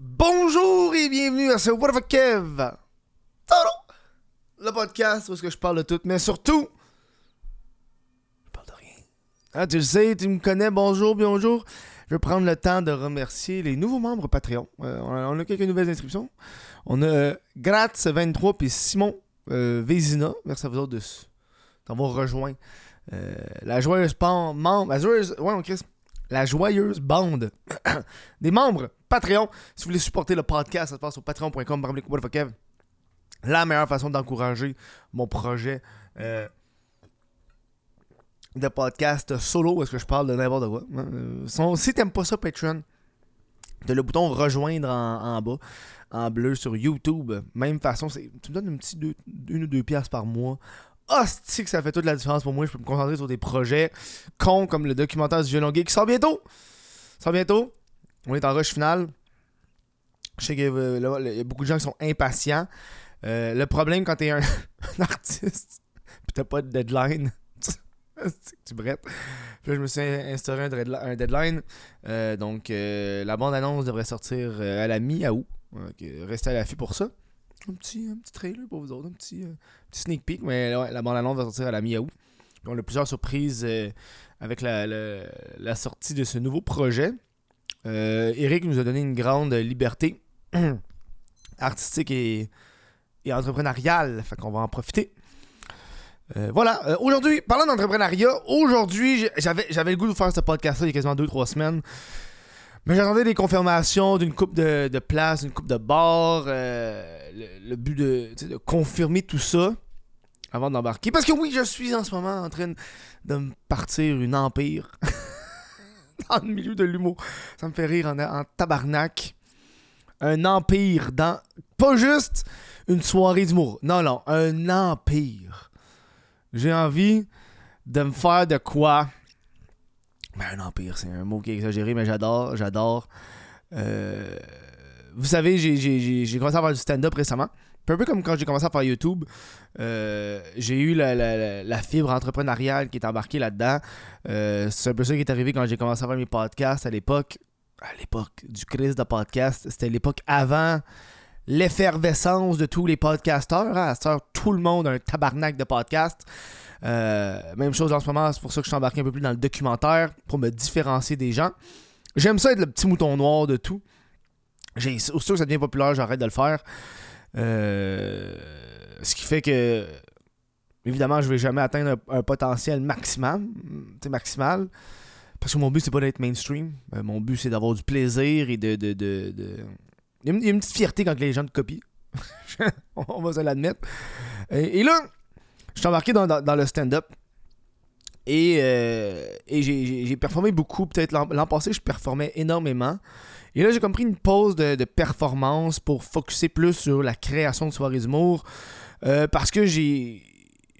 Bonjour et bienvenue à ce What the Kev! Le podcast où est-ce que je parle de tout, mais surtout, je parle de rien. Ah, tu le sais, tu me connais, bonjour, bonjour. Je vais prendre le temps de remercier les nouveaux membres Patreon. Euh, on, a, quelques nouvelles inscriptions. On a euh, Gratz23 puis Simon euh, Vézina. Merci à vous autres de d'avoir rejoint euh, la joyeuse membre. La joyeuse bande des membres Patreon. Si vous voulez supporter le podcast, ça se passe sur patreon.com. La meilleure façon d'encourager mon projet euh, de podcast solo, est-ce que je parle de n'importe quoi. hein. Euh, si t'aimes pas ça, Patreon, t'as le bouton rejoindre en, bas, en bleu sur YouTube. Même façon, tu me donnes un petit deux- une ou deux piastres par mois. Hostie que ça fait toute la différence pour moi. Je peux me concentrer sur des projets cons comme le documentaire du violon gay qui sort bientôt. sort bientôt. On est en rush final. Je sais qu'il euh, y a beaucoup de gens qui sont impatients. Euh, le problème quand t'es un, un artiste pis t'as pas de deadline, tu brettes. Puis là, je me suis instauré un, deadline. Euh, donc, la bande-annonce devrait sortir à la mi-août. Restez à l'affût pour ça. Un petit, un petit trailer pour vous autres, un petit, petit sneak peek. Mais ouais, la bande-annonce va sortir à la mi-août. On a plusieurs surprises avec la sortie de ce nouveau projet. Euh, Eric nous a donné une grande liberté artistique et, entrepreneuriale. Fait qu'on va en profiter. Euh, voilà. Euh, aujourd'hui, parlant d'entrepreneuriat, aujourd'hui, j'avais, j'avais le goût de faire ce podcast-là il y a quasiment 2-3 semaines. Mais j'attendais des confirmations d'une coupe de, places, d'une coupe de euh, le, but de, de confirmer tout ça avant d'embarquer. Parce que oui, je suis en ce moment en train de me partir une empire dans le milieu de l'humour. Ça me fait rire en, en. Un empire dans. Pas juste une soirée d'humour. Non, non, un empire. J'ai envie de me faire de quoi? Ben, un empire, c'est un mot qui est exagéré, mais j'adore, j'adore. Euh, vous savez, j'ai commencé à faire du stand-up récemment. Un peu comme quand j'ai commencé à faire YouTube, euh, j'ai eu la, fibre entrepreneuriale qui est embarquée là-dedans. Euh, c'est un peu ça qui est arrivé quand j'ai commencé à faire mes podcasts à l'époque. À l'époque du crise de podcast, c'était l'époque avant l'effervescence de tous les podcasteurs. Hein. À cette heure, tout le monde a un tabarnak de podcast. Euh, même chose en ce moment, c'est pour ça que je suis embarqué un peu plus dans le documentaire pour me différencier des gens. J'aime ça être le petit mouton noir de tout. J'ai, aussitôt que ça devient populaire, j'arrête de le faire. Euh, ce qui fait que, évidemment, je vais jamais atteindre un, un potentiel sais, maximal. Parce que mon but, c'est pas d'être mainstream. Euh, mon but, c'est d'avoir du plaisir et de. de, de, Il, y a une, petite fierté quand les gens te copient. On va se l'admettre. Et, là, je suis embarqué dans, dans- le stand-up. Et, euh, et j'ai- performé beaucoup. Peut-être l'an passé, je performais énormément. Et là, j'ai comme pris une pause de, performance pour focuser plus sur la création de soirées d'humour. Euh, parce que j'ai.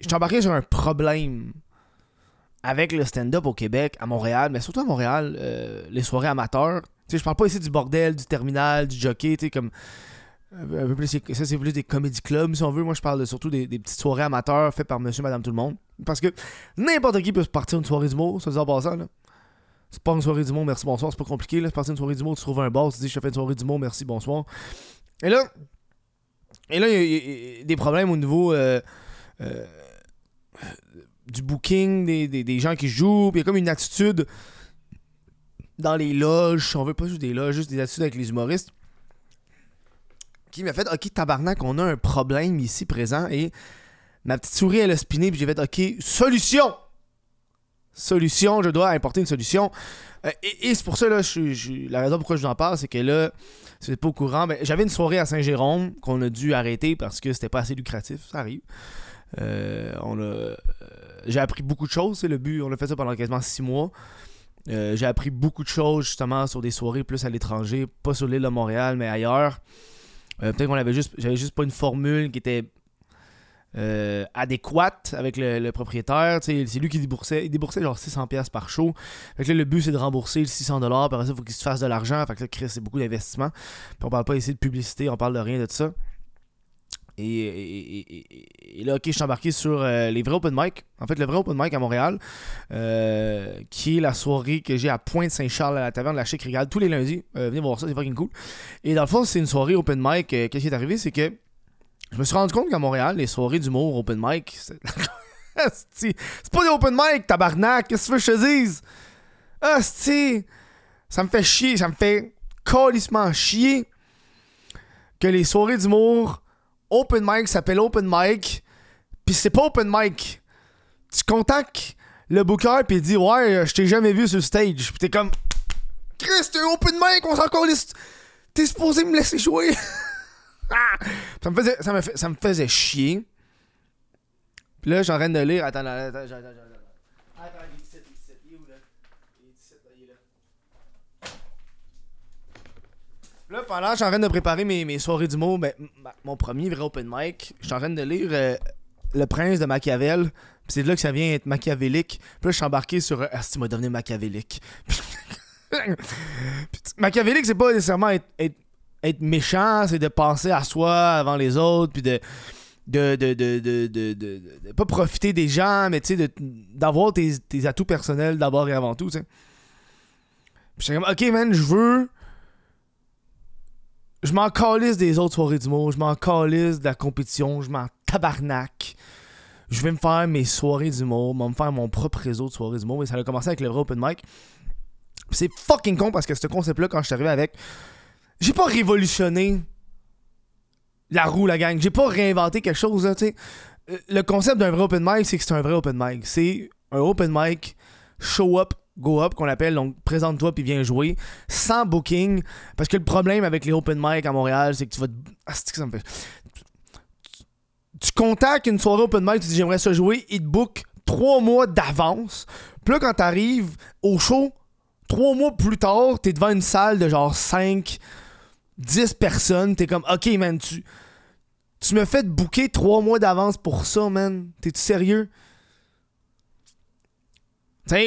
Je embarqué sur un problème avec le stand-up au Québec, à Montréal, mais surtout à Montréal, euh, les soirées amateurs. Tu sais, je parle pas ici du bordel, du terminal, du jockey, tu sais, comme. C'est- ça, c'est plus des comédie clubs, si on veut. Moi, je parle de- surtout des, petites soirées amateurs faites par monsieur, madame, tout le monde. Parce que n'importe qui peut se partir une soirée d'humour, ça dit en passant, là. C'est pas une soirée d'humour, merci, bonsoir. C'est pas compliqué, là. Se partir une soirée d'humour, tu trouves un bar, tu dis, je fais une soirée d'humour, merci, bonsoir. Et là, et là, il y, a- des problèmes au niveau euh, euh, du booking, des, des- des gens qui jouent. Puis il y a comme une attitude dans les loges, on veut pas juste des loges, juste des attitudes avec les humoristes, qui m'a fait Ok, tabarnak, on a un problème ici présent. Et ma petite souris, elle a spiné, puis j'ai fait Ok, solution Solution, je dois apporter une solution. Euh, et c'est pour ça, la raison pourquoi je vous en parle, c'est que là, c'est pas au courant. J'avais une soirée à Saint-Jérôme qu'on a dû arrêter parce que c'était pas assez lucratif. Ça arrive. Euh, on a, euh, j'ai appris beaucoup de choses. C'est le but. On a fait ça pendant quasiment six mois. J'ai appris beaucoup de choses justement sur des soirées plus à l'étranger, pas sur l'île de Montréal, mais ailleurs. Peut-être qu'on avait juste, j'avais juste pas une formule qui était euh, adéquate avec le, propriétaire. C'est lui qui déboursait. Il déboursait genre 600$ piastres par show. Fait que là, le but, c'est de rembourser le 600$. Puis après ça, il faut qu'il se fasse de l'argent. Fait que là, c'est beaucoup d'investissement. Puis on parle pas ici de publicité, on parle de rien de ça. Et, là, ok, je suis embarqué sur euh, les vrais open mic. En fait, le vrai open mic à Montréal, euh, qui est la soirée que j'ai à Pointe-Saint-Charles à la taverne de la Chic Régal tous les lundis. Venez voir ça, c'est fucking cool. Et dans le fond, c'est une soirée open mic. Qu'est-ce qui est arrivé, c'est que je me suis rendu compte qu'à Montréal, les soirées d'humour open mic, c'est c'est pas des open mic, tabarnak. Qu'est-ce que tu veux que je te dise? Asti, ça me fait chier, ça me fait calissement chier que les soirées d'humour open mic s'appellent open mic, puis c'est pas open mic. Tu contactes le booker puis il dit ouais, euh, je t'ai jamais vu sur le stage, puis t'es comme Chris, t'es open mic, on s'en. T'es supposé me laisser jouer. Ça me faisait ça me, fait- ça me faisait chier. Puis là, je suis en train de lire. Attends, attends, attends, attends, attends. il est ici, il est où, là? Il est ici, là, il est là. Là, pendant que je de préparer mes, mes soirées d'humour, ben, m- ma- mon premier vrai open mic, je suis en de lire euh, Le Prince de Machiavel. Puis c'est de là que ça vient être machiavélique. Puis là, je suis embarqué sur. euh, Ah, si, m'a devenu machiavélique. Machiavélique, c'est pas nécessairement être, être, être méchant, c'est de penser à soi avant les autres, puis de. De, de, de, de, pas profiter des gens, mais tu sais, d'avoir tes, tes atouts personnels d'abord et avant tout, tu sais. Puis comme, ok, man, je veux. Je m'en calisse des autres soirées d'humour, je m'en calisse de la compétition, je m'en tabarnak. Je vais me faire mes soirées d'humour, je vais me faire mon propre réseau de soirées d'humour. Et ça a commencé avec le vrai open mic. C'est fucking con parce que ce concept-là, quand je suis arrivé avec, j'ai pas révolutionné la roue, la gang. J'ai pas réinventé quelque chose, là. Euh, Le concept d'un vrai open mic, c'est que c'est un vrai open mic. C'est un open mic, show up, go up, qu'on appelle. Donc, présente-toi puis viens jouer. Sans booking. Parce que le problème avec les open mic à Montréal, c'est que tu vas. te- Ah, c'est que ça me fait? Tu- contactes une soirée open mic, tu dis j'aimerais ça jouer, ils te book trois mois d'avance. Puis là, quand t'arrives au show, trois mois plus tard, t'es devant une salle de genre 5, 10 personnes. T'es comme, ok, man, tu. Tu me fais booker trois mois d'avance pour ça, man. T'es-tu sérieux?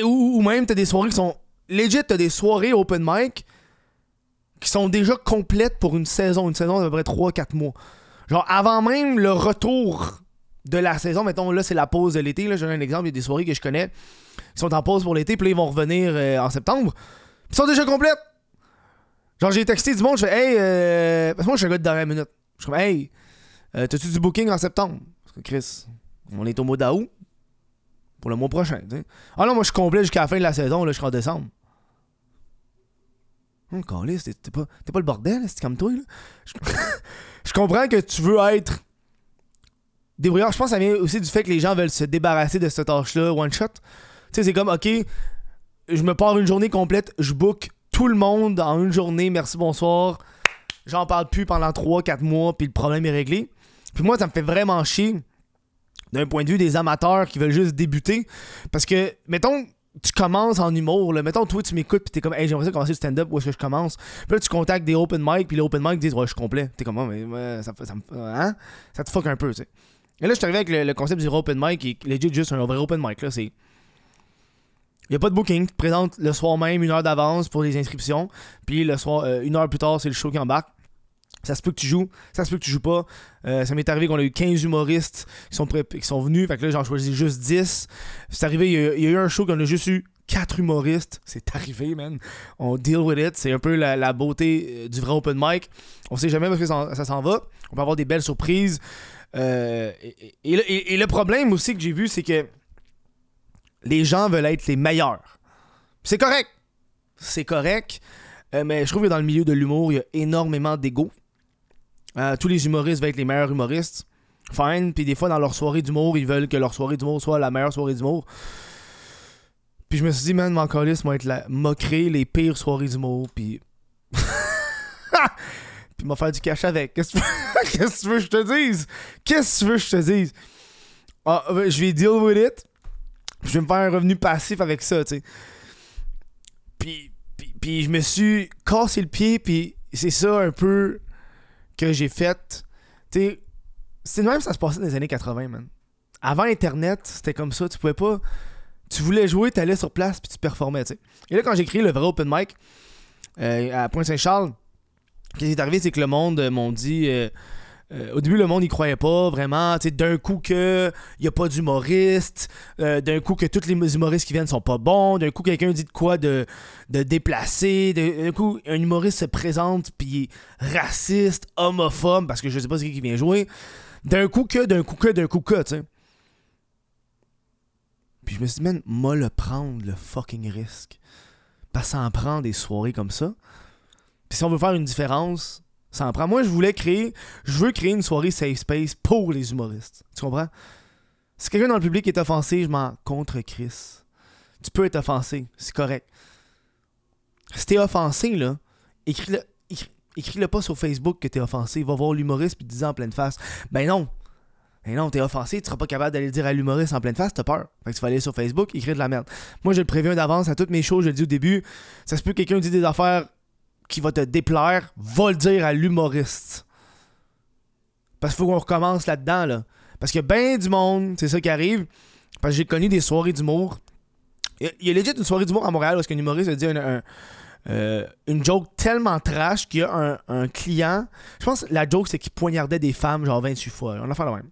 Ou, ou même t'as des soirées qui sont. Legit, t'as des soirées open mic qui sont déjà complètes pour une saison. Une saison d'à peu près 3-4 mois. Genre, avant même le retour de la saison, mettons, là, c'est la pause de l'été. Là, je donne un exemple, il y a des soirées que je connais qui sont en pause pour l'été, puis là, ils vont revenir euh, en septembre. Ils sont déjà complètes. Genre, j'ai texté du monde, je fais, hey, euh... parce que moi, je suis un gars de dernière minute. Je suis comme, hey, euh, t'as-tu du booking en septembre? Parce que Chris, on est au mois d'août. Pour le mois prochain. Ah non, moi, je suis complet jusqu'à la fin de la saison, là, en décembre. Hum, câlisse, t'es pas, pas le bordel, c'est comme toi, là. Je, je comprends que tu veux être débrouillard. Je pense que ça vient aussi du fait que les gens veulent se débarrasser de cette tâche-là, one shot. Tu sais, c'est comme, ok, je me pars une journée complète, je book tout le monde en une journée, merci, bonsoir. J'en parle plus pendant 3-4 mois, puis le problème est réglé. Puis moi, ça me fait vraiment chier d'un point de vue des amateurs qui veulent juste débuter. Parce que, mettons, tu commences en humour, là. mettons, toi, tu m'écoutes, puis t'es comme, hey, j'aimerais ça commencer le stand-up, où est-ce que je commence? Puis là, tu contactes des open mic, puis les open mic disent, ouais, je suis complet. T'es comme, mais ouais, ça, ça hein? Ça te fuck un peu, tu sais. Et là, je suis arrivé avec le, concept du open mic, qui est legit juste un vrai open mic, là. C'est. Il a pas de booking, tu te présentes le soir même, une heure d'avance pour les inscriptions, puis le soir, euh, une heure plus tard, c'est le show qui embarque. Ça se peut que tu joues, ça se peut que tu joues pas. Euh, ça m'est arrivé qu'on a eu 15 humoristes qui sont, qui sont venus, fait que là j'en choisis juste 10. C'est arrivé, il y, a, eu un show qu'on a juste eu 4 humoristes. C'est arrivé, man. On deal with it. C'est un peu la, beauté euh, du vrai open mic. On sait jamais est-ce que ça, s'en va. On peut avoir des belles surprises. Euh, et le problème aussi que j'ai vu, c'est que les gens veulent être les meilleurs. C'est correct. C'est correct. Euh, mais je trouve que dans le milieu de l'humour, il y a énormément d'ego. Euh, tous les humoristes veulent être les meilleurs humoristes. Fine. Puis des fois, dans leur soirée d'humour, ils veulent que leur soirée d'humour soit la meilleure soirée d'humour. Puis je me suis dit, man, mon calice, moi, être la... créé les pires soirées d'humour. Puis. puis m'a faire du cash avec. Qu'est-ce que tu veux- que je te dise? Qu'est-ce que tu veux que je te dise? Ah, ben, je vais deal with it. Je vais me faire un revenu passif avec ça, tu sais. Puis, puis, je me suis cassé le pied, puis c'est ça un peu que j'ai fait. Tu sais, c'est même ça se passait dans les années 80, man. Avant Internet, c'était comme ça. Tu pouvais pas. Tu voulais jouer, t'allais sur place, puis tu performais, tu sais. Et là, quand j'ai créé le vrai open mic euh, à Pointe-Saint-Charles, ce qui est arrivé, c'est que le monde euh, m'ont dit. euh, euh, au début, le monde n'y croyait pas vraiment. D'un coup, que il n'y a pas d'humoriste. Euh, d'un coup, que tous les humoristes qui viennent sont pas bons. D'un coup, quelqu'un dit de quoi de, de déplacé. D'un coup, un humoriste se présente puis raciste, homophobe, parce que je sais pas c'est qui vient jouer. D'un coup, que, d'un coup, que, d'un coup, que. Puis je me suis dit, man, moi le prendre, le fucking risque. Parce que ça en prend des soirées comme ça. Puis si on veut faire une différence, ça en prend. Moi, je voulais créer, je veux créer une soirée safe space pour les humoristes. Tu comprends? Si quelqu'un dans le public est offensé, je m'en contre Chris. Tu peux être offensé, c'est correct. Si t'es offensé, là, écris-le écris-le pas sur Facebook que t'es offensé. Va voir l'humoriste puis dis en pleine face. Ben non. Ben non, t'es offensé, tu seras pas capable d'aller le dire à l'humoriste en pleine face, t'as peur. Fait que tu vas aller sur Facebook, écrire de la merde. Moi, je le préviens d'avance à toutes mes choses, je le dis au début. Ça se peut que quelqu'un dise des affaires qui va te déplaire, va le dire à l'humoriste. Parce qu'il faut qu'on recommence là-dedans, là. Parce qu'il y a bien du monde, c'est ça qui arrive. Parce que j'ai connu des soirées d'humour. Il y a legit une soirée d'humour à Montréal parce qu'un humoriste a dit un, euh, une joke tellement trash qu'il y a un, client. Je pense que la joke, c'est qu'il poignardait des femmes genre 28 fois. On a fait la même.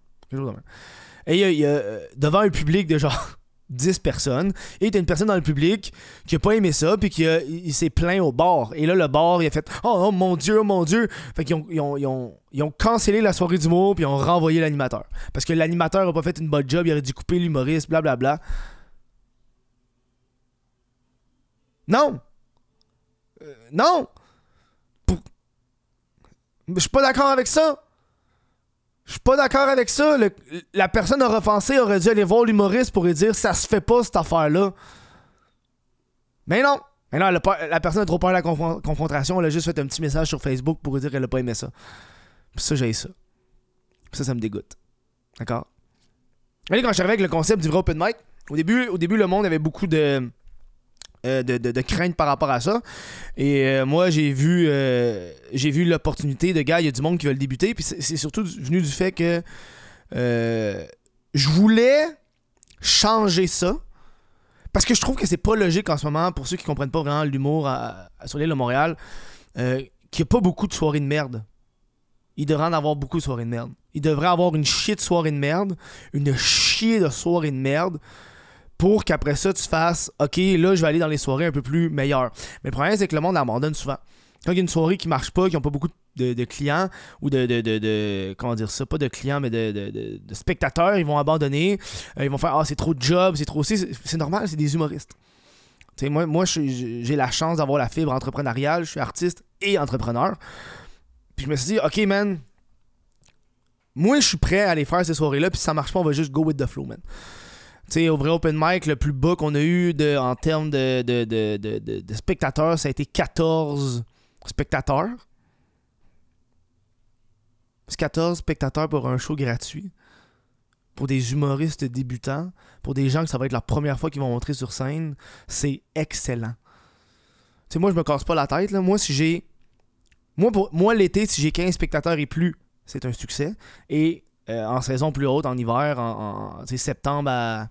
Et il y a, euh, devant un public de genre 10 personnes, et a une personne dans le public qui a pas aimé ça, puis qui s'est plaint au bar. Et là, le bar, il a fait Oh, oh mon Dieu, oh mon Dieu. Fait qu'ils ont, ils ont, ils ont, ils ont cancellé la soirée d'humour, puis ils ont renvoyé l'animateur. Parce que l'animateur a pas fait une bonne job, il aurait dû couper l'humoriste, blablabla. Non! Euh, non! Je suis pas d'accord avec ça! Je suis pas d'accord avec ça. la personne offensée aurait dû aller voir l'humoriste pour lui dire ça se fait pas cette affaire-là. Mais non! Mais non, la personne a trop peur de la confrontation. Elle a juste fait un petit message sur Facebook pour lui dire qu'elle a pas aimé ça. Puis ça, j'ai ça. Puis ça, ça me dégoûte. D'accord? quand je suis avec le concept du vrai open mic, au début, au début le monde avait beaucoup de euh, de, crainte par rapport à ça. Et euh, moi, j'ai vu euh, j'ai vu l'opportunité de gars, il y a du monde qui veut le débuter. Puis c'est surtout venu du fait que je voulais changer ça. Parce que je trouve que c'est pas logique en ce moment, pour ceux qui comprennent pas vraiment l'humour sur l'île de Montréal, qu'il n'y a pas beaucoup de soirées de merde. Il devrait en avoir beaucoup de soirées de merde. Il devrait avoir une chier de soirée de merde, une chier de soirée de merde, pour qu'après ça, tu fasses OK, là, je vais aller dans les soirées un peu plus meilleures. Mais le problème, c'est que le monde abandonne souvent. Quand il y a une soirée qui marche pas, qui n'ont pas beaucoup de, clients ou de, de, Comment dire ça Pas de clients, mais de, spectateurs, ils vont abandonner. Euh, ils vont faire Ah, c'est trop de job, c'est trop. C'est normal, c'est des humoristes. moi, moi j'ai la chance d'avoir la fibre entrepreneuriale. Je suis artiste et entrepreneur. Puis je me suis dit OK, man. Moi, je suis prêt à aller faire ces soirées-là. Puis si ça marche pas, on va juste go with the flow, man sais, au vrai open mic, le plus bas qu'on a eu de, en termes de, de, spectateurs, ça a été 14 spectateurs. C'est 14 spectateurs pour un show gratuit. Pour des humoristes débutants, pour des gens que ça va être la première fois qu'ils vont montrer sur scène, c'est excellent. Tu moi, je me casse pas la tête. Là. Moi, si j'ai. Moi, moi l'été, si j'ai 15 spectateurs et plus, c'est un succès. Et euh, en saison plus haute, en hiver, en, septembre à,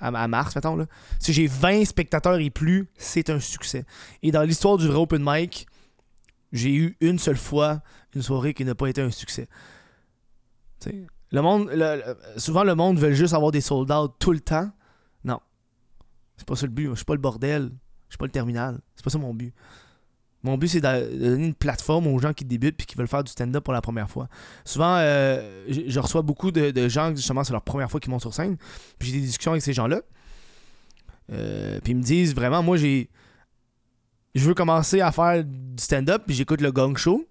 à, mars, mettons. Là. Si j'ai 20 spectateurs et plus, c'est un succès. Et dans l'histoire du vrai open mic, j'ai eu une seule fois une soirée qui n'a pas été un succès. le monde, souvent le monde veut juste avoir des sold out tout le temps. Non. C'est pas ça le but. Je suis pas le bordel. Je suis pas le terminal. C'est pas ça mon but. Mon but, c'est de donner une plateforme aux gens qui débutent puis qui veulent faire du stand-up pour la première fois. Souvent, euh, je, reçois beaucoup de, gens, justement, c'est leur première fois qu'ils montent sur scène. Puis j'ai des discussions avec ces gens-là. Euh, puis ils me disent vraiment, moi, j'ai. Je veux commencer à faire du stand-up, puis j'écoute le Gong Show.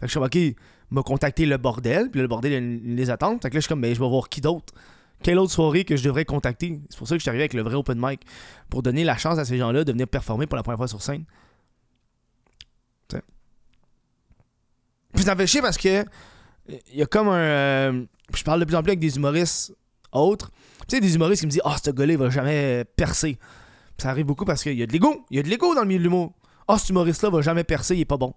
Fait que je suis OK, m'a contacté le bordel, puis le bordel, il les attentes. Fait que là, je suis comme, mais ben, je vais voir qui d'autre? Quelle autre soirée que je devrais contacter? C'est pour ça que je suis arrivé avec le vrai open mic. Pour donner la chance à ces gens-là de venir performer pour la première fois sur scène. Puis ça fait chier parce que il y a comme un. Euh, je parle de plus en plus avec des humoristes autres. Tu sais, des humoristes qui me disent Ah, oh, ce gars-là, il va jamais percer. ça arrive beaucoup parce qu'il y a de l'ego. Il y a de l'ego dans le milieu de l'humour. Ah, oh, cet humoriste-là va jamais percer, il est pas bon.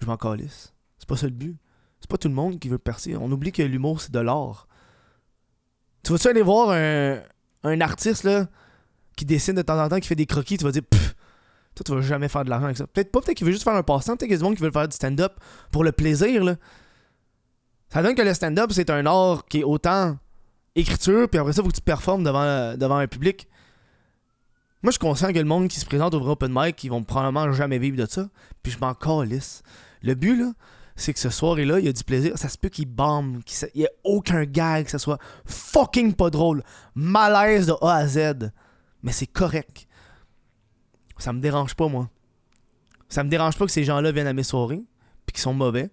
Je m'en calisse. C'est pas ça le but. C'est pas tout le monde qui veut percer. On oublie que l'humour, c'est de l'art. Tu vas-tu aller voir un, un artiste là, qui dessine de temps en temps, qui fait des croquis, tu vas dire Toi, tu vas jamais faire de l'argent avec ça. Peut-être pas, peut-être qu'il veut juste faire un passe-temps. Peut-être qu'il y a du monde qui veut faire du stand-up pour le plaisir, là. Ça donne que le stand-up, c'est un art qui est autant écriture, puis après ça, faut que tu performes devant, devant un public. Moi, je suis conscient que le monde qui se présente au open mic, ils vont probablement jamais vivre de ça. Puis je m'en calisse. Le but, là, c'est que ce soir-là, il y a du plaisir. Ça se peut qu'il bombe, qu'il n'y ait aucun gag, que ça soit fucking pas drôle. Malaise de A à Z. Mais c'est correct. Ça me dérange pas, moi. Ça me dérange pas que ces gens-là viennent à mes soirées, puis qu'ils sont mauvais.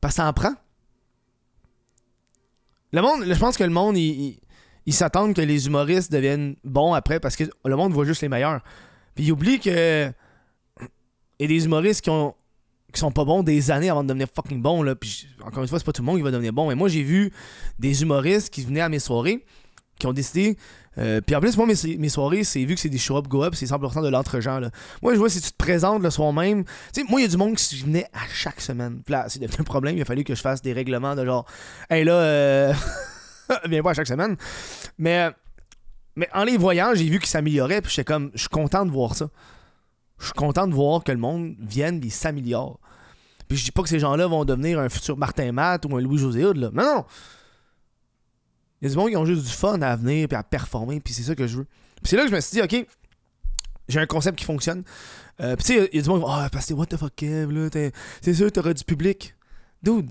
Parce que ça en prend. Le monde, je pense que le monde, il, s'attend que les humoristes deviennent bons après parce que le monde voit juste les meilleurs. Puis il oublie que. Il y a des humoristes qui ont qui sont pas bons des années avant de devenir fucking bons. Là. Encore une fois, c'est pas tout le monde qui va devenir bon. Mais moi, j'ai vu des humoristes qui venaient à mes soirées qui ont décidé. Euh, puis en plus, moi, mes, soirées, c'est vu que c'est des show-up, go-up, c'est 100% de l'entre-gens. Moi, je vois si tu te présentes le soir même. Tu sais, moi, il y a du monde qui venait à chaque semaine. Là, c'est devenu un problème. Il a fallu que je fasse des règlements de genre, hey là, euh... viens pas à chaque semaine. Mais, en les voyant, j'ai vu qu'ils s'amélioraient. Puis j'étais comme, je suis content de voir ça. Je suis content de voir que le monde vienne et s'améliore. Puis je dis pas que ces gens-là vont devenir un futur Martin Matt ou un Louis-José là. Non. Il y a du monde qui ont juste du fun à venir puis à performer, puis c'est ça que je veux. Puis c'est là que je me suis dit, OK, j'ai un concept qui fonctionne. Euh, puis tu sais, il y, a du monde qui ah, parce que what the fuck, Kev, là, c'est sûr, t'auras du public. Dude,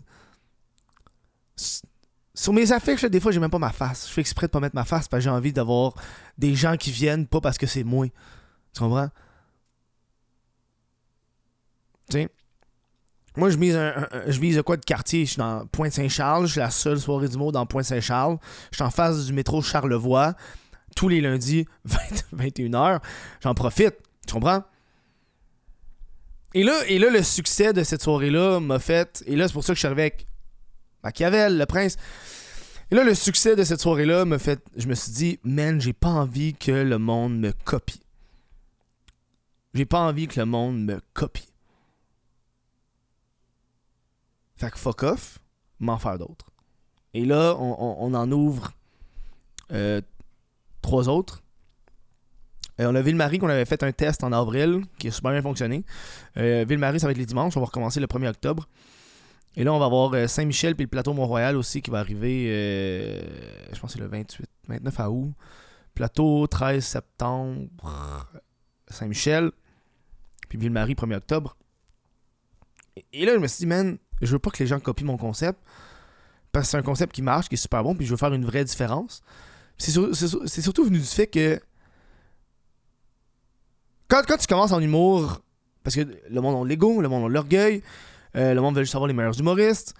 sur mes affiches, des fois, j'ai même pas ma face. Je fais exprès de pas mettre ma face parce que j'ai envie d'avoir des gens qui viennent, pas parce que c'est moi. Tu comprends? Tu sais? Moi, je vise, un, vise quoi de quartier? Je suis dans Pointe-Saint-Charles. Je suis la seule soirée du monde dans Pointe-Saint-Charles. Je suis en face du métro Charlevoix. Tous les lundis, 21h. J'en profite. Tu comprends? Et là, et là, le succès de cette soirée-là m'a fait. Et là, c'est pour ça que je suis arrivé avec Machiavel, le prince. Et là, le succès de cette soirée-là m'a fait. Je me suis dit, man, j'ai pas envie que le monde me copie. J'ai pas envie que le monde me copie. Fait que fuck off, m'en faire d'autres. Et là, on, en ouvre euh, trois autres. Euh, on a Ville-Marie qu'on avait fait un test en avril qui a super bien fonctionné. Euh, Ville-Marie, ça va être les dimanches. On va recommencer le 1er octobre. Et là, on va avoir Saint-Michel puis le plateau Mont-Royal aussi qui va arriver, je pense que c'est le 28, 29 août. Plateau 13 septembre, Saint-Michel, puis Ville-Marie 1er octobre. Et là, je me suis dit, man, je veux pas que les gens copient mon concept. Parce que c'est un concept qui marche, qui est super bon, puis je veux faire une vraie différence. C'est surtout venu du fait que. Quand, quand tu commences en humour, parce que le monde a l'ego, le monde a l'orgueil, euh, le monde veut juste avoir les meilleurs humoristes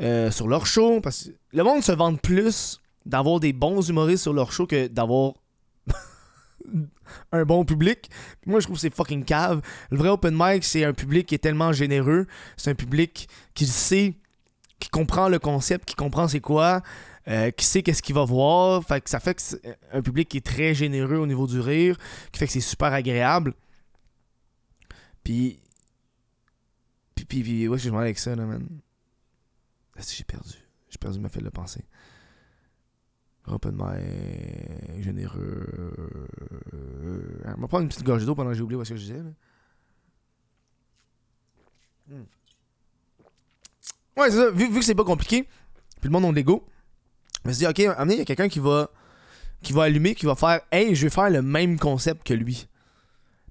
euh, sur leur show. Parce que le monde se vante plus d'avoir des bons humoristes sur leur show que d'avoir un bon public. moi, je trouve que c'est fucking cave. Le vrai open mic, c'est un public qui est tellement généreux. C'est un public qui sait, qui comprend le concept, qui comprend c'est quoi, euh, qui sait qu'est-ce qu'il va voir. Fait que ça fait que c'est un public qui est très généreux au niveau du rire, qui fait que c'est super agréable. Puis. Puis, puis, ouais, je suis avec ça, là, man. J'ai perdu? J'ai perdu ma file de pensée. Open mic, généreux. On va prendre une petite gorgée d'eau pendant que j'ai oublié ce que je disais. Hmm. Ouais, c'est ça. Vu, que c'est pas compliqué, puis le monde a de l'ego, je me suis dit, ok, amenez, il y a quelqu'un qui va, qui va allumer, qui va faire, hey, je vais faire le même concept que lui.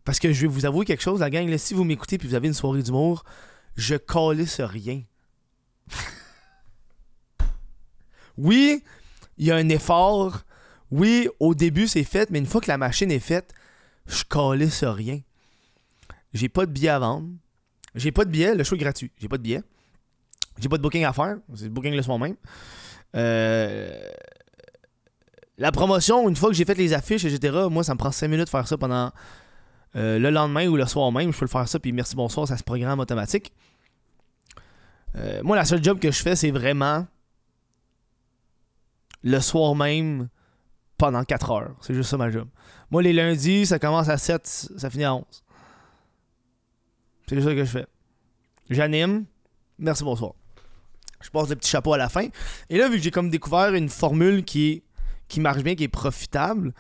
Parce que je vais vous avouer quelque chose, la gang, si vous m'écoutez puis vous avez une soirée d'humour, je calisse rien. oui, il y a un effort. Oui, au début, c'est fait, mais une fois que la machine est faite, je calisse rien. J'ai pas de billets à vendre. J'ai pas de billets. Le show est gratuit. J'ai pas de billets. J'ai pas de booking à faire. C'est booking le soir même. Euh, la promotion, une fois que j'ai fait les affiches, etc., moi, ça me prend 5 minutes de faire ça pendant euh, le lendemain ou le soir même. Je peux le faire ça, puis merci, bonsoir, ça se programme automatique. Euh, moi, la seule job que je fais, c'est vraiment le soir même pendant 4 heures. C'est juste ça ma job. Moi, les lundis, ça commence à 7, ça finit à 11. C'est juste ça que je fais. J'anime. Merci, bonsoir. Je passe le petit chapeau à la fin. Et là, vu que j'ai comme découvert une formule qui, marche bien, qui est profitable,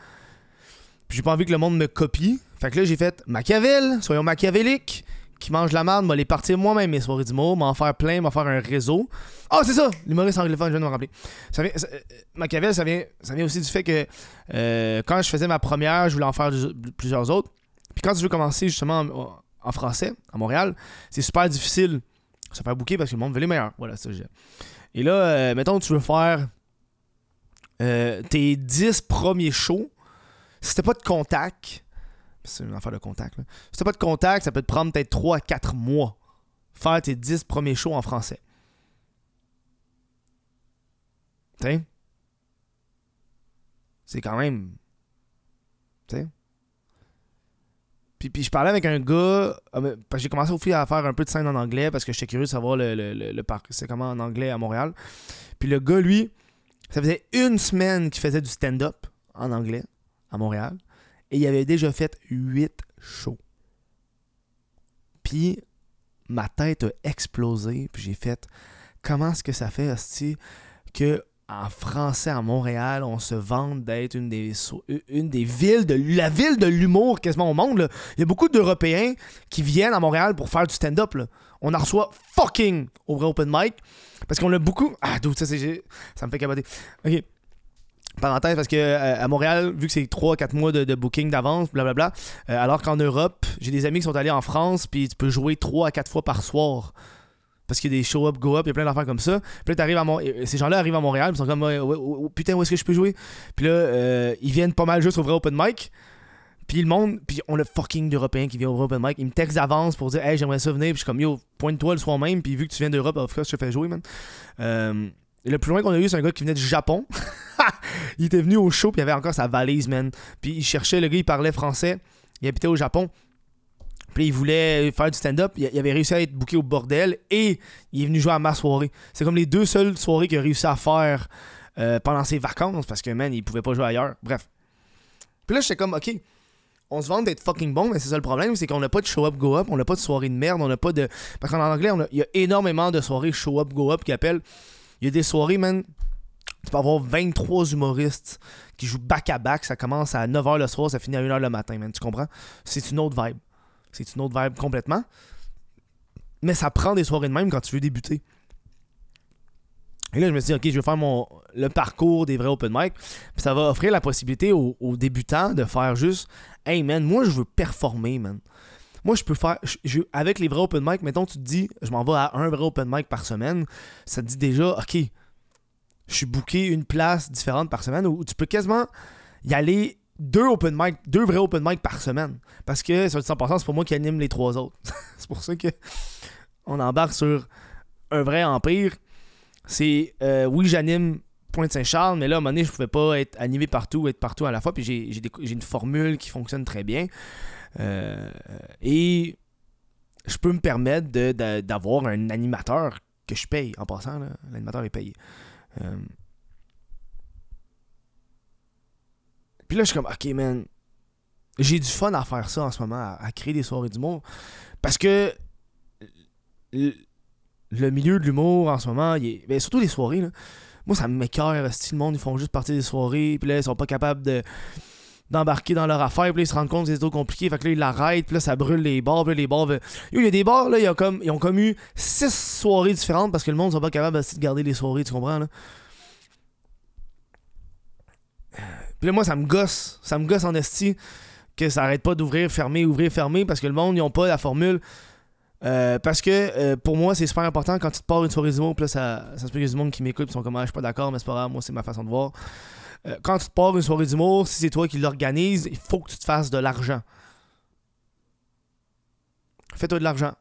Puis j'ai pas envie que le monde me copie. Fait que là, j'ai fait Machiavel, soyons machiavéliques, qui mange la merde, m'a les partir moi-même mes soirées d'humour, m'en faire plein, m'en faire un réseau. Ah, c'est ça, l'humoriste anglophone, je viens de me rappeler. Ça vient, euh, Machiavel, ça vient, ça vient aussi du fait que euh, quand je faisais ma première, je voulais en faire plusieurs autres. Puis quand tu veux commencer justement en, français, à Montréal, c'est super difficile de se faire bouquer parce que le monde veut les meilleurs. Voilà, ça j'ai. Et là, euh, mettons, tu veux faire tes 10 premiers shows. Si t'as pas de contact, c'est une affaire de contact. Là. Si t'as pas de contact, ça peut te prendre peut-être 3 à 4 mois. Faire tes 10 premiers shows en français. T'sais? C'est quand même. T'sais? Puis, puis je parlais avec un gars. Ah, parce que j'ai commencé aussi à faire un peu de scène en anglais parce que j'étais curieux de savoir le, le, le, c'est comment en anglais à Montréal. Puis le gars, lui, ça faisait une semaine qu'il faisait du stand-up en anglais à Montréal. Et il avait déjà fait 8 shows. Puis ma tête a explosé. Puis j'ai fait comment est-ce que ça fait, Hostie, que en français à Montréal, on se vante d'être une des, une des villes de la ville de l'humour quasiment au monde. Il y a beaucoup d'Européens qui viennent à Montréal pour faire du stand-up. On en reçoit fucking au vrai open mic. Parce qu'on a beaucoup. Ah, d'où ça, ça me fait capoter. Ok. Parenthèse, parce que euh, à Montréal, vu que c'est 3-4 mois de, booking d'avance, blablabla, euh, alors qu'en Europe, j'ai des amis qui sont allés en France, puis tu peux jouer 3 à 4 fois par soir. Parce qu'il y a des show-up, go-up, il y a plein d'affaires comme ça. Puis là, à ces gens-là arrivent à Montréal, ils sont comme, putain, où est-ce que je peux jouer? Puis là, euh, ils viennent pas mal juste au vrai open mic. Puis le monde, puis on a fucking d'Européens qui viennent au open mic. Ils me textent d'avance pour dire, hey, j'aimerais ça venir. Puis je suis comme, yo, pointe-toi le soir même. Puis vu que tu viens d'Europe, of course, je te fais jouer, man. le plus loin qu'on a eu, c'est un gars qui venait du Japon. il était venu au show, puis il avait encore sa valise, man. Puis il cherchait, le gars, il parlait français. Il habitait au Japon. Puis il voulait faire du stand-up. Il avait réussi à être booké au bordel et il est venu jouer à ma soirée. C'est comme les deux seules soirées qu'il a réussi à faire euh, pendant ses vacances parce que, man, il pouvait pas jouer ailleurs. Bref. Puis là, j'étais comme, ok, on se vante d'être fucking bon, mais c'est ça le problème, c'est qu'on n'a pas de show-up, go-up, on n'a pas de soirée de merde, on n'a pas de. Parce qu'en anglais, il y a énormément de soirées show-up, go-up qui appellent. Il y a des soirées, man, tu peux avoir 23 humoristes qui jouent back-à-back. Ça commence à 9h le soir, ça finit à 1h le matin, man. Tu comprends? C'est une autre vibe. C'est une autre vibe complètement. Mais ça prend des soirées de même quand tu veux débuter. Et là, je me suis dit, OK, je vais faire mon, le parcours des vrais open mic. Puis ça va offrir la possibilité aux, débutants de faire juste, hey man, moi je veux performer, man. Moi, je peux faire. avec les vrais open mic, mettons, tu te dis, je m'en vais à un vrai open mic par semaine. Ça te dit déjà, OK, je suis booké une place différente par semaine où tu peux quasiment y aller deux open mic, deux vrais open mic par semaine. Parce que sur le 100%, c'est pour moi qui anime les trois autres. c'est pour ça que on embarque sur un vrai empire. C'est euh, oui, j'anime Pointe-Saint-Charles, mais là, à un moment donné, je pouvais pas être animé partout, être partout à la fois. Puis j'ai une formule qui fonctionne très bien. Euh, et je peux me permettre d'avoir un animateur que je paye en passant. L'animateur est payé. Puis là, je suis comme, ok, man, j'ai du fun à faire ça en ce moment, à, créer des soirées d'humour. Parce que le, milieu de l'humour en ce moment, est, ben, surtout les soirées, là, moi, ça m'écœure. Si le monde, ils font juste partir des soirées, puis là, ils sont pas capables de d'embarquer dans leur affaire, puis là, ils se rendent compte que c'est trop compliqué, fait que là, ils l'arrêtent, puis là, ça brûle les bars, puis là, les bars... Il y a des bars, là, ils ont, comme, eu six soirées différentes parce que le monde n'est pas capable de garder les soirées, tu comprends, là? Puis là, moi, ça me gosse, ça me gosse en esti que ça arrête pas d'ouvrir, fermer, ouvrir, fermer, parce que le monde, ils ont pas la formule. Euh, parce que euh, pour moi, c'est super important quand tu te pars une soirée d'humour, puis là, ça, ça se peut qu'il y du monde qui m'écoute, ils sont comme, ah, je suis pas d'accord, mais c'est pas grave, moi, c'est ma façon de voir. Euh, quand tu te pars une soirée d'humour, si c'est toi qui l'organise, il faut que tu te fasses de l'argent. Fais-toi de l'argent.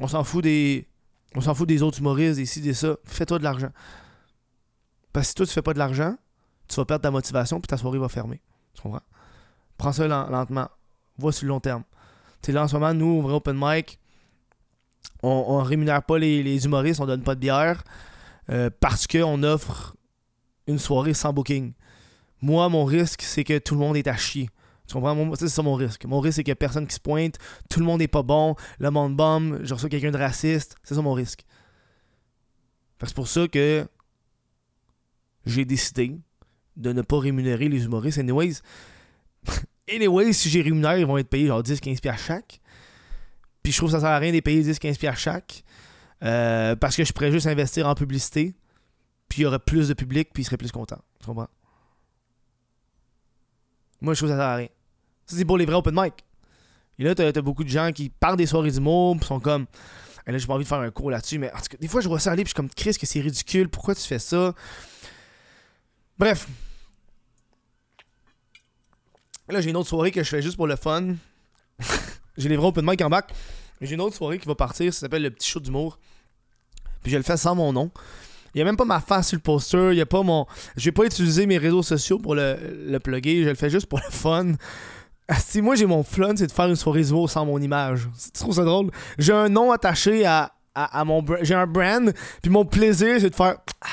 On s'en fout des. On s'en fout des autres humoristes, des ci, des ça. Fais-toi de l'argent. Parce que si toi tu fais pas de l'argent, tu vas perdre ta motivation puis ta soirée va fermer. Tu comprends? Prends ça lentement. Vois sur le long terme. Tu là en ce moment, nous, au vrai open mic, on, ne rémunère pas les, humoristes, on donne pas de bière. Euh, parce qu'on offre une soirée sans booking. Moi, mon risque, c'est que tout le monde est à chier. Tu comprends? C'est ça mon risque. Mon risque, c'est a personne qui se pointe, tout le monde n'est pas bon, le monde bombe, je reçois quelqu'un de raciste. C'est ça mon risque. C'est pour ça que j'ai décidé de ne pas rémunérer les humoristes. Anyways, anyways si j'ai rémunéré, ils vont être payés genre 10-15$ chaque. Puis je trouve que ça sert à rien de les payer 10-15$ chaque. Euh, parce que je pourrais juste investir en publicité. Puis il y aurait plus de public, puis ils seraient plus contents. Tu comprends? Moi, je trouve que ça sert à rien. Ça, c'est pour les vrais open mic. Et là, t'as as beaucoup de gens qui parlent des soirées d'humour, puis sont comme. Et là, j'ai pas envie de faire un cours là-dessus, mais en tout cas, des fois, je vois ça aller, puis je suis comme, Chris, que c'est ridicule, pourquoi tu fais ça? Bref. Là, j'ai une autre soirée que je fais juste pour le fun. j'ai les vrais open mic en bac. J'ai une autre soirée qui va partir, ça s'appelle le petit show d'humour. Puis je le fais sans mon nom. Il n'y a même pas ma face sur le poster. Il y a pas mon. Je vais pas utiliser mes réseaux sociaux pour le, le plugger. Je le fais juste pour le fun. Si moi j'ai mon fun, c'est de faire une soirée d'humour sans mon image. Tu trouves ça drôle? J'ai un nom attaché à, à, mon J'ai un brand. Puis mon plaisir, c'est de faire. Ah,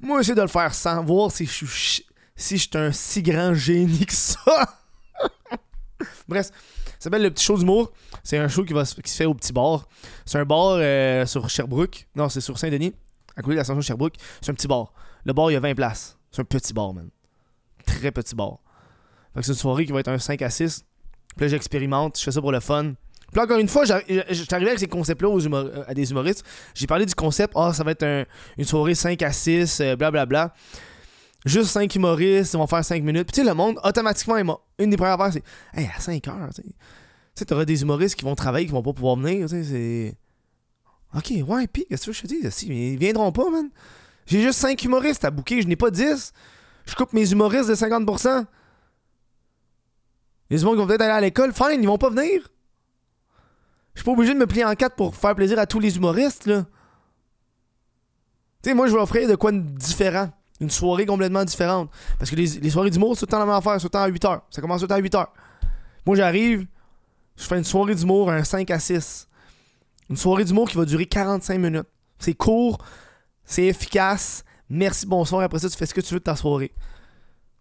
moi, c'est de le faire sans voir si je suis si je suis un si grand génie que ça. Bref, ça s'appelle Le Petit Show d'humour. C'est un show qui, va, qui se fait au petit bar. C'est un bar euh, sur Sherbrooke. Non, c'est sur Saint-Denis, à côté de la station Sherbrooke. C'est un petit bar. Le bar, il y a 20 places. C'est un petit bar, man. Très petit bar. Fait que c'est une soirée qui va être un 5 à 6. Puis là, j'expérimente. Je fais ça pour le fun. Puis encore une fois, j'étais arrivé avec ces concepts-là euh, à des humoristes. J'ai parlé du concept, ah, ça va être une soirée 5 à 6, blablabla. Bla, bla. Juste 5 humoristes, ils vont faire 5 minutes. Puis tu sais, le monde, automatiquement, une des premières affaires, c'est Hey, à 5 heures, tu sais. Tu auras des humoristes qui vont travailler, qui vont pas pouvoir venir, tu sais, c'est. Ok, ouais, pis, qu'est-ce que je te dis? Ils viendront pas, man. J'ai juste 5 humoristes à bouquer, je n'ai pas 10. Je coupe mes humoristes de 50%. Les humoristes qui vont peut-être aller à l'école, fine, ils vont pas venir. Je suis pas obligé de me plier en 4 pour faire plaisir à tous les humoristes, là. Tu sais, moi, je vais offrir de quoi de différent une soirée complètement différente. Parce que les, soirées d'humour, c'est tout le temps la même affaire, c'est tout le temps à 8 h. Ça commence tout le temps à 8 h. Moi, j'arrive, je fais une soirée d'humour, un 5 à 6. Une soirée d'humour qui va durer 45 minutes. C'est court, c'est efficace. Merci, bonsoir. Après ça, tu fais ce que tu veux de ta soirée.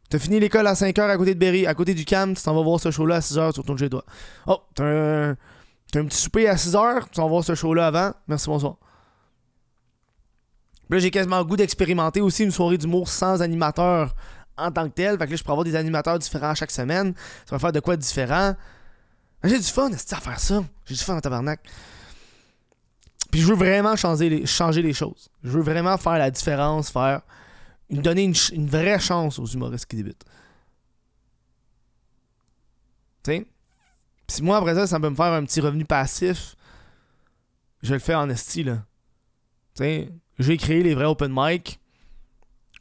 T'as fini l'école à 5h à côté de Berry, à côté du Cam, tu t'en vas voir ce show-là à 6h sur ton jeu de Oh, t'as un, un petit souper à 6h, tu t'en vas voir ce show-là avant. Merci, bonsoir là, j'ai quasiment le goût d'expérimenter aussi une soirée d'humour sans animateur en tant que tel. Fait que là, je pourrais avoir des animateurs différents chaque semaine. Ça va faire de quoi de différent? J'ai du fun à faire ça. J'ai du fun en tabarnak. Puis je veux vraiment changer les, choses. Je veux vraiment faire la différence, faire. Donner une, une vraie chance aux humoristes qui débutent. Tu sais? Si moi, après ça, ça peut me faire un petit revenu passif, je le fais en esti, là. Tu sais? j'ai créé les vrais open mic.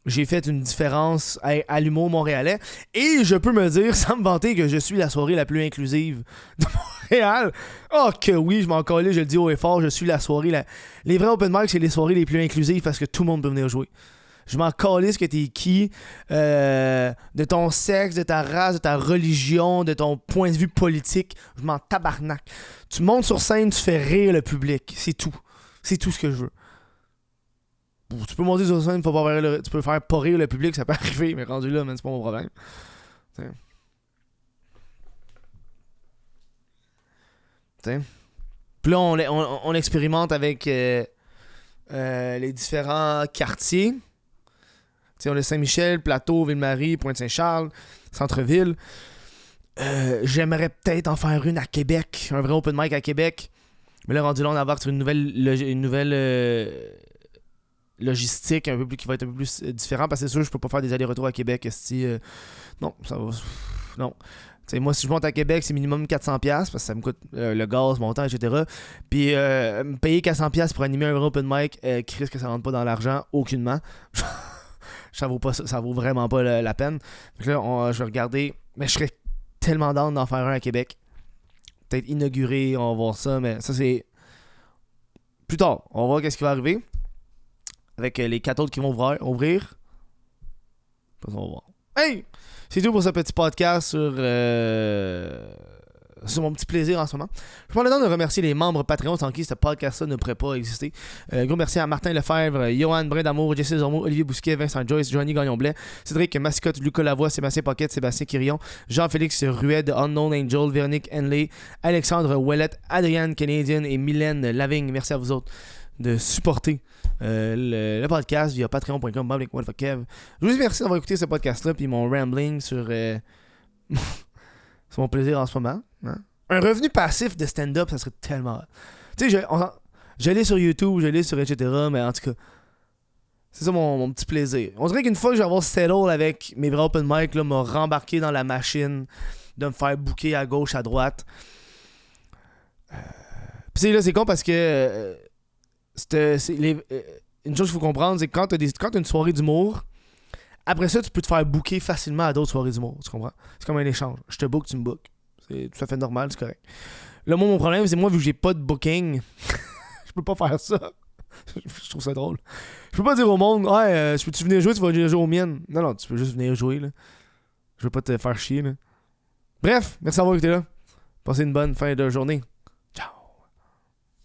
J'ai fait une différence à, l'humour montréalais. Et je peux me dire, sans me vanter, que je suis la soirée la plus inclusive de Montréal. Oh que oui, je m'en collais, je le dis haut et fort, je suis la soirée. La... Les vrais open mic, c'est les soirées les plus inclusives parce que tout le monde peut venir jouer. Je m'en calisse que t'es qui, euh, de ton sexe, de ta race, de ta religion, de ton point de vue politique. Je m'en tabarnak. Tu montes sur scène, tu fais rire le public. C'est tout. C'est tout ce que je veux tu peux monter sur scène, faut pas le, tu peux faire pas rire le public, ça peut arriver, mais rendu là, c'est pas mon problème. T'sais. Puis là, on, on, expérimente avec euh, euh, les différents quartiers. T'sais, on a Saint-Michel, Plateau, Ville-Marie, Pointe-Saint-Charles, Centre-Ville. Euh, j'aimerais peut-être en faire une à Québec, un vrai open mic à Québec. Mais là, rendu là, on va avoir une nouvelle, une nouvelle logistique un peu plus qui va être un peu plus euh, différent parce que c'est sûr je peux pas faire des allers-retours à Québec si euh, non ça va non. Moi si je monte à Québec c'est minimum 400 pièces parce que ça me coûte euh, le gaz mon temps etc puis me payer 400 pièces pour animer un open mic Chris que ça rentre pas dans l'argent aucunement. Ça vaut pas ça vaut vraiment pas la, peine. Donc là je vais regarder mais je serais tellement down d'en faire un à Québec. Peut-être inauguré on va voir ça mais ça c'est plus tard. On va voir qu'est-ce qui va arriver avec euh, les quatre autres qui vont ouvrir. On va voir. Hey! C'est tout pour ce petit podcast sur, euh, sur mon petit plaisir en ce moment. Je prends le temps de remercier les membres Patreon sans qui ce podcast-là ne pourrait pas exister. Euh, gros merci à Martin Lefebvre, Johan Brindamour, Jesse Zormo, Olivier Bousquet, Vincent Joyce, Johnny Gagnon-Blais, Cédric Mascotte, Lucas Lavoie, Sébastien Pocket, Sébastien Quirion, Jean-Félix Rued, Unknown Angel, Véronique Henley, Alexandre Ouellette, Adrienne Canadian et Mylène Lavigne. Merci à vous autres de supporter euh, le, podcast via patreon.com. Je vous remercie d'avoir écouté ce podcast-là, puis mon rambling sur, euh, sur mon plaisir en ce moment. Hein. Un revenu passif de stand-up, ça serait tellement. Tu sais, j'allais sur YouTube, j'allais sur etc., mais en tout cas, c'est ça mon, petit plaisir. On dirait qu'une fois que je vais avoir settle avec mes vrais open mic, là, me rembarquer dans la machine, de me faire bouquer à gauche, à droite. Euh... Puis là, c'est con parce que euh, les, euh, une chose qu'il faut comprendre, c'est que quand tu as, une soirée d'humour, après ça, tu peux te faire booker facilement à d'autres soirées d'humour. Tu comprends? C'est comme un échange. Je te book, tu me book. C'est tout à fait normal, c'est correct. Là, moi, mon problème, c'est moi, vu que j'ai pas de booking, je peux pas faire ça. je trouve ça drôle. Je peux pas dire au monde, ouais, euh, peux-tu venir jouer, tu vas venir jouer aux miennes. Non, non, tu peux juste venir jouer, là. Je veux pas te faire chier, là. Bref, merci d'avoir écouté là. Passez une bonne fin de journée.